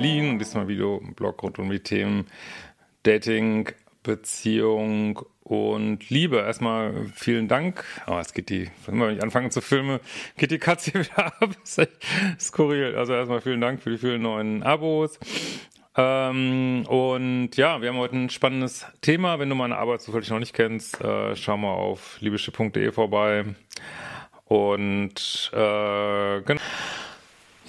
Berlin und diesmal Video Blog rund um die Themen Dating, Beziehung und Liebe. Erstmal vielen Dank. Oh, es geht die, wenn ich anfange zu filmen, geht die Katze wieder ab. Das ist echt skurril. Also erstmal vielen Dank für die vielen neuen Abos. Ähm, und ja, wir haben heute ein spannendes Thema. Wenn du meine Arbeit zufällig noch nicht kennst, äh, schau mal auf liebeschiff.de vorbei. Und äh, genau.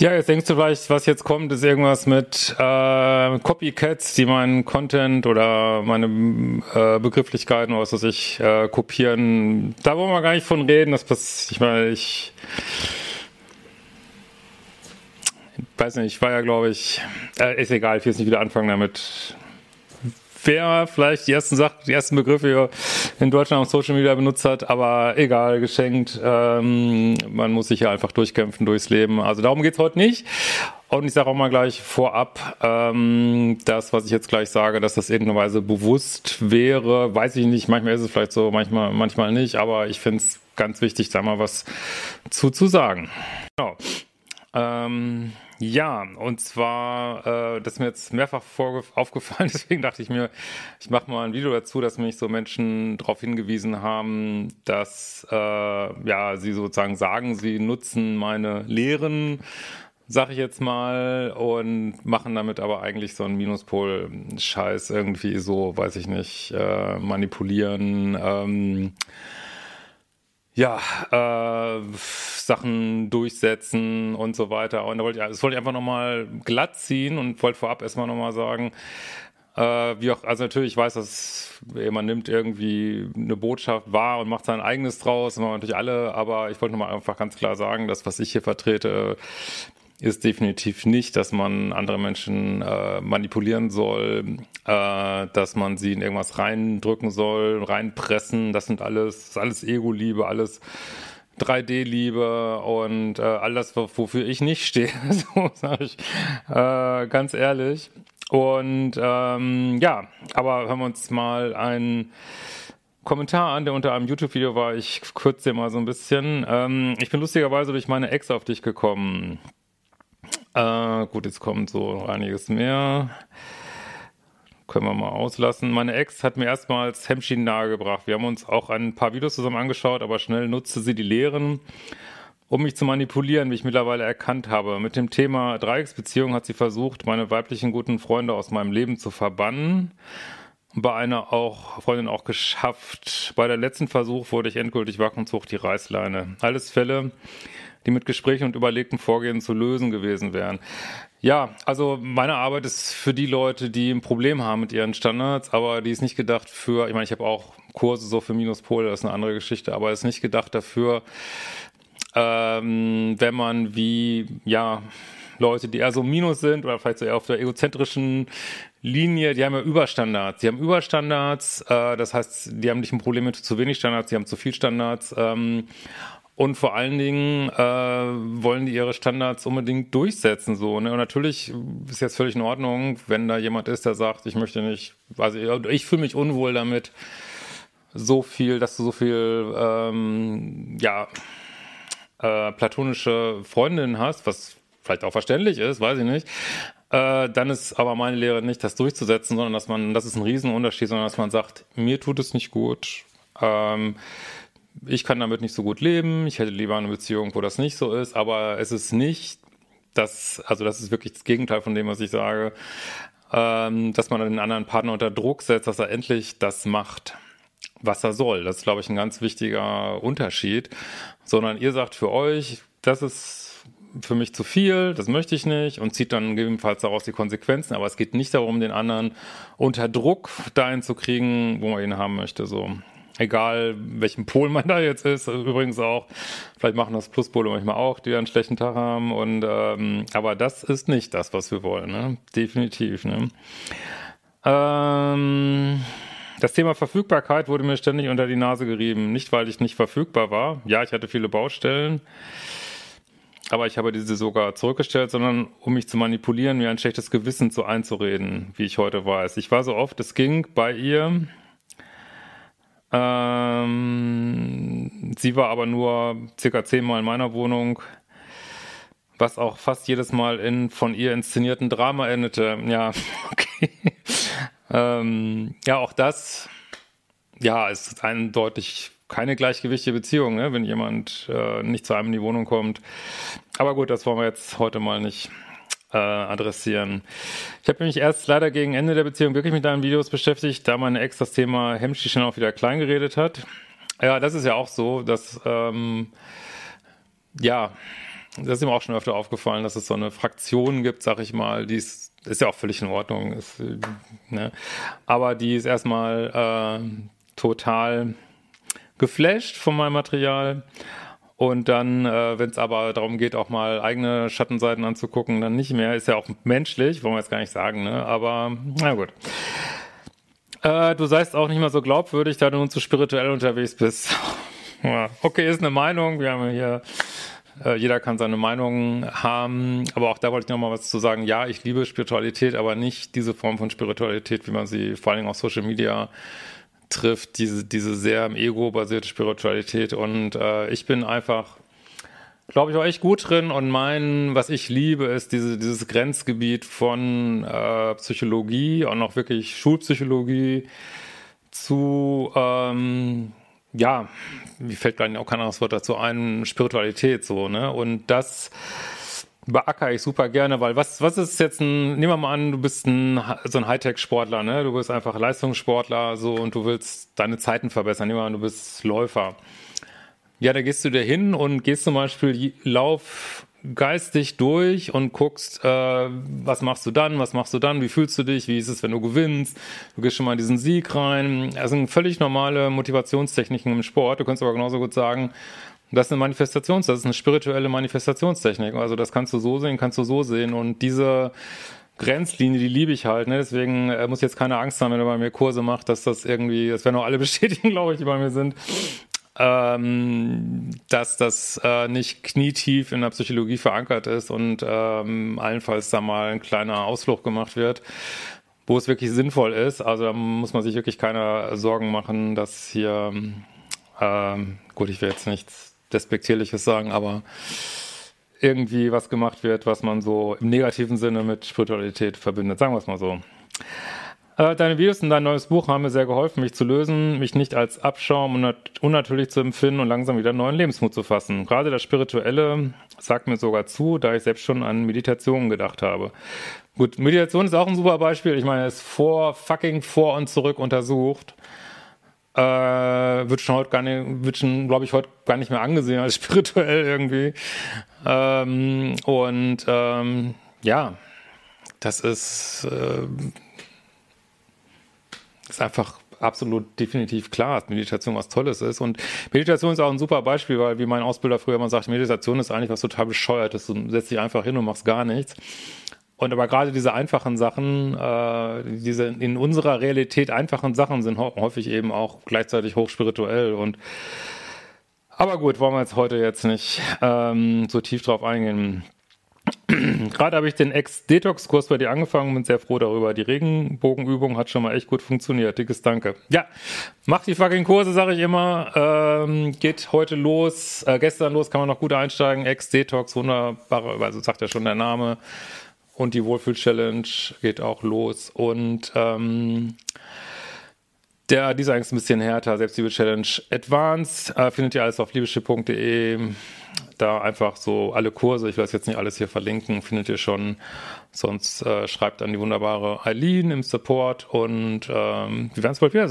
Ja, jetzt denkst du vielleicht, was jetzt kommt, ist irgendwas mit äh, Copycats, die meinen Content oder meine äh, Begrifflichkeiten oder was weiß ich äh, kopieren. Da wollen wir gar nicht von reden. Das passiert, ich meine, ich weiß nicht, ich war ja, glaube ich, äh, ist egal, ich will jetzt nicht wieder anfangen damit. Wer vielleicht die ersten Sachen, die ersten Begriffe hier in Deutschland auf Social Media benutzt hat, aber egal, geschenkt. Ähm, man muss sich ja einfach durchkämpfen durchs Leben. Also darum geht's heute nicht. Und ich sage auch mal gleich vorab, ähm, das, was ich jetzt gleich sage, dass das irgendeine Weise bewusst wäre, weiß ich nicht. Manchmal ist es vielleicht so, manchmal, manchmal nicht. Aber ich finde es ganz wichtig, da mal was zu, zu sagen. Genau. Ähm, ja, und zwar, äh, das ist mir jetzt mehrfach aufgefallen, deswegen dachte ich mir, ich mache mal ein Video dazu, dass mich so Menschen darauf hingewiesen haben, dass äh, ja sie sozusagen sagen, sie nutzen meine Lehren, sag ich jetzt mal, und machen damit aber eigentlich so einen Minuspol-Scheiß irgendwie so, weiß ich nicht, äh, manipulieren. Ähm, ja, äh, Sachen durchsetzen und so weiter. Und da wollte ich, das wollte ich einfach nochmal glatt ziehen und wollte vorab erstmal nochmal sagen, äh, wie auch, also natürlich, ich weiß, dass man nimmt irgendwie eine Botschaft wahr und macht sein eigenes draus, das machen natürlich alle, aber ich wollte nochmal einfach ganz klar sagen, dass was ich hier vertrete, ist definitiv nicht, dass man andere Menschen äh, manipulieren soll, äh, dass man sie in irgendwas reindrücken soll, reinpressen. Das sind alles, das alles Ego-Liebe, alles 3D-Liebe und äh, alles, wofür ich nicht stehe, so sage ich äh, ganz ehrlich. Und ähm, ja, aber hören wir uns mal einen Kommentar an, der unter einem YouTube-Video war. Ich kürze dir mal so ein bisschen. Ähm, ich bin lustigerweise durch meine Ex auf dich gekommen. Äh, gut, jetzt kommt so einiges mehr. Können wir mal auslassen. Meine Ex hat mir erstmals Hemmschienen nahegebracht. Wir haben uns auch ein paar Videos zusammen angeschaut, aber schnell nutzte sie die Lehren, um mich zu manipulieren, wie ich mittlerweile erkannt habe. Mit dem Thema Dreiecksbeziehung hat sie versucht, meine weiblichen guten Freunde aus meinem Leben zu verbannen. Bei einer auch Freundin auch geschafft. Bei der letzten Versuch wurde ich endgültig wach und zog die Reißleine. Alles Fälle, die mit Gesprächen und überlegten Vorgehen zu lösen gewesen wären. Ja, also meine Arbeit ist für die Leute, die ein Problem haben mit ihren Standards, aber die ist nicht gedacht für, ich meine, ich habe auch Kurse so für Minuspole, das ist eine andere Geschichte, aber ist nicht gedacht dafür, ähm, wenn man wie, ja, Leute, die eher so Minus sind oder vielleicht so eher auf der egozentrischen Linie, die haben ja Überstandards. Die haben Überstandards, äh, das heißt, die haben nicht ein Problem mit zu wenig Standards, die haben zu viel Standards. Ähm, und vor allen Dingen äh, wollen die ihre Standards unbedingt durchsetzen. So, ne? Und natürlich ist jetzt völlig in Ordnung, wenn da jemand ist, der sagt, ich möchte nicht, also ich fühle mich unwohl damit, so viel, dass du so viel ähm, ja, äh, platonische Freundinnen hast, was vielleicht auch verständlich ist, weiß ich nicht. Äh, dann ist aber meine Lehre nicht, das durchzusetzen, sondern dass man, das ist ein Riesenunterschied, sondern dass man sagt, mir tut es nicht gut. Ähm, ich kann damit nicht so gut leben, ich hätte lieber eine Beziehung, wo das nicht so ist, aber es ist nicht das, also das ist wirklich das Gegenteil von dem, was ich sage. ähm, dass man den anderen Partner unter Druck setzt, dass er endlich das macht, was er soll. Das ist, glaube ich, ein ganz wichtiger Unterschied. Sondern ihr sagt für euch, das ist für mich zu viel, das möchte ich nicht und zieht dann gegebenenfalls daraus die Konsequenzen. Aber es geht nicht darum, den anderen unter Druck dahin zu kriegen, wo man ihn haben möchte. So egal welchen Pol man da jetzt ist, übrigens auch, vielleicht machen das Pluspole manchmal auch, die einen schlechten Tag haben und ähm, aber das ist nicht das, was wir wollen, ne? Definitiv, ne? Ähm, das Thema Verfügbarkeit wurde mir ständig unter die Nase gerieben. Nicht, weil ich nicht verfügbar war. Ja, ich hatte viele Baustellen. Aber ich habe diese sogar zurückgestellt, sondern um mich zu manipulieren, mir ein schlechtes Gewissen zu einzureden, wie ich heute weiß. Ich war so oft, es ging bei ihr, ähm, sie war aber nur circa zehnmal in meiner Wohnung, was auch fast jedes Mal in von ihr inszenierten Drama endete. Ja, okay. ähm, ja, auch das, ja, ist eindeutig keine gleichgewichtige Beziehung, ne, wenn jemand äh, nicht zu einem in die Wohnung kommt. Aber gut, das wollen wir jetzt heute mal nicht äh, adressieren. Ich habe mich erst leider gegen Ende der Beziehung wirklich mit deinen Videos beschäftigt, da meine Ex das Thema Hemmschi schon auch wieder klein geredet hat. Ja, das ist ja auch so, dass, ähm, ja, das ist ihm auch schon öfter aufgefallen, dass es so eine Fraktion gibt, sag ich mal, die ist, ist ja auch völlig in Ordnung, ist, ne? aber die ist erstmal äh, total geflasht von meinem Material und dann, äh, wenn es aber darum geht, auch mal eigene Schattenseiten anzugucken, dann nicht mehr. Ist ja auch menschlich, wollen wir jetzt gar nicht sagen, ne? Aber na gut. Äh, du seist auch nicht mehr so glaubwürdig, da du nun zu spirituell unterwegs bist. okay, ist eine Meinung. Wir haben hier äh, jeder kann seine Meinung haben, aber auch da wollte ich noch mal was zu sagen. Ja, ich liebe Spiritualität, aber nicht diese Form von Spiritualität, wie man sie vor allem auf Social Media trifft, diese, diese sehr im Ego basierte Spiritualität. Und äh, ich bin einfach, glaube ich, auch echt gut drin. Und mein, was ich liebe, ist diese, dieses Grenzgebiet von äh, Psychologie und auch wirklich Schulpsychologie zu, ähm, ja, mir fällt nicht auch kein anderes Wort dazu ein, Spiritualität so, ne? Und das beackere ich super gerne, weil was, was ist jetzt ein, nehmen wir mal an, du bist ein, so ein Hightech-Sportler, ne? Du bist einfach Leistungssportler, so, und du willst deine Zeiten verbessern. Nehmen wir an, du bist Läufer. Ja, da gehst du dir hin und gehst zum Beispiel Lauf geistig durch und guckst, äh, was machst du dann, was machst du dann, wie fühlst du dich, wie ist es, wenn du gewinnst, du gehst schon mal in diesen Sieg rein. Das sind völlig normale Motivationstechniken im Sport. Du kannst aber genauso gut sagen, das ist eine Manifestations, das ist eine spirituelle Manifestationstechnik. Also das kannst du so sehen, kannst du so sehen. Und diese Grenzlinie, die liebe ich halt. Ne? Deswegen äh, muss jetzt keine Angst haben, wenn er bei mir Kurse macht, dass das irgendwie, das werden auch alle bestätigen, glaube ich, die bei mir sind, ähm, dass das äh, nicht knietief in der Psychologie verankert ist und ähm, allenfalls da mal ein kleiner Ausflug gemacht wird, wo es wirklich sinnvoll ist. Also da muss man sich wirklich keine Sorgen machen, dass hier, ähm, gut, ich will jetzt nichts Despektierliches sagen, aber irgendwie was gemacht wird, was man so im negativen Sinne mit Spiritualität verbindet. Sagen wir es mal so. Äh, deine Videos und dein neues Buch haben mir sehr geholfen, mich zu lösen, mich nicht als Abschaum und unnatürlich zu empfinden und langsam wieder neuen Lebensmut zu fassen. Gerade das Spirituelle sagt mir sogar zu, da ich selbst schon an Meditationen gedacht habe. Gut, Meditation ist auch ein super Beispiel. Ich meine, es ist vor, fucking vor und zurück untersucht äh, wird schon heute gar nicht, wird schon, glaube ich, heute gar nicht mehr angesehen als spirituell irgendwie. Ähm, und ähm, ja, das ist, äh, ist einfach absolut definitiv klar, dass Meditation was Tolles ist. Und Meditation ist auch ein super Beispiel, weil wie mein Ausbilder früher immer sagt, Meditation ist eigentlich was total bescheuertes. Du setzt dich einfach hin und machst gar nichts. Und aber gerade diese einfachen Sachen, äh, diese in unserer Realität einfachen Sachen sind häufig eben auch gleichzeitig hochspirituell und aber gut, wollen wir jetzt heute jetzt nicht ähm, so tief drauf eingehen. Gerade habe ich den Ex-Detox-Kurs bei dir angefangen, bin sehr froh darüber. Die Regenbogenübung hat schon mal echt gut funktioniert. Dickes Danke. Ja, macht die fucking Kurse, sage ich immer. Ähm, geht heute los, äh, gestern los, kann man noch gut einsteigen. Ex-Detox, wunderbare, also sagt ja schon der Name. Und die Wohlfühl-Challenge geht auch los. Und ähm, Der, dieser ist ein bisschen härter, Selbstliebe-Challenge Advanced. Äh, findet ihr alles auf liebeschiff.de. Da einfach so alle Kurse, ich will das jetzt nicht alles hier verlinken, findet ihr schon. Sonst äh, schreibt an die wunderbare Eileen im Support und ähm, wir werden es bald wieder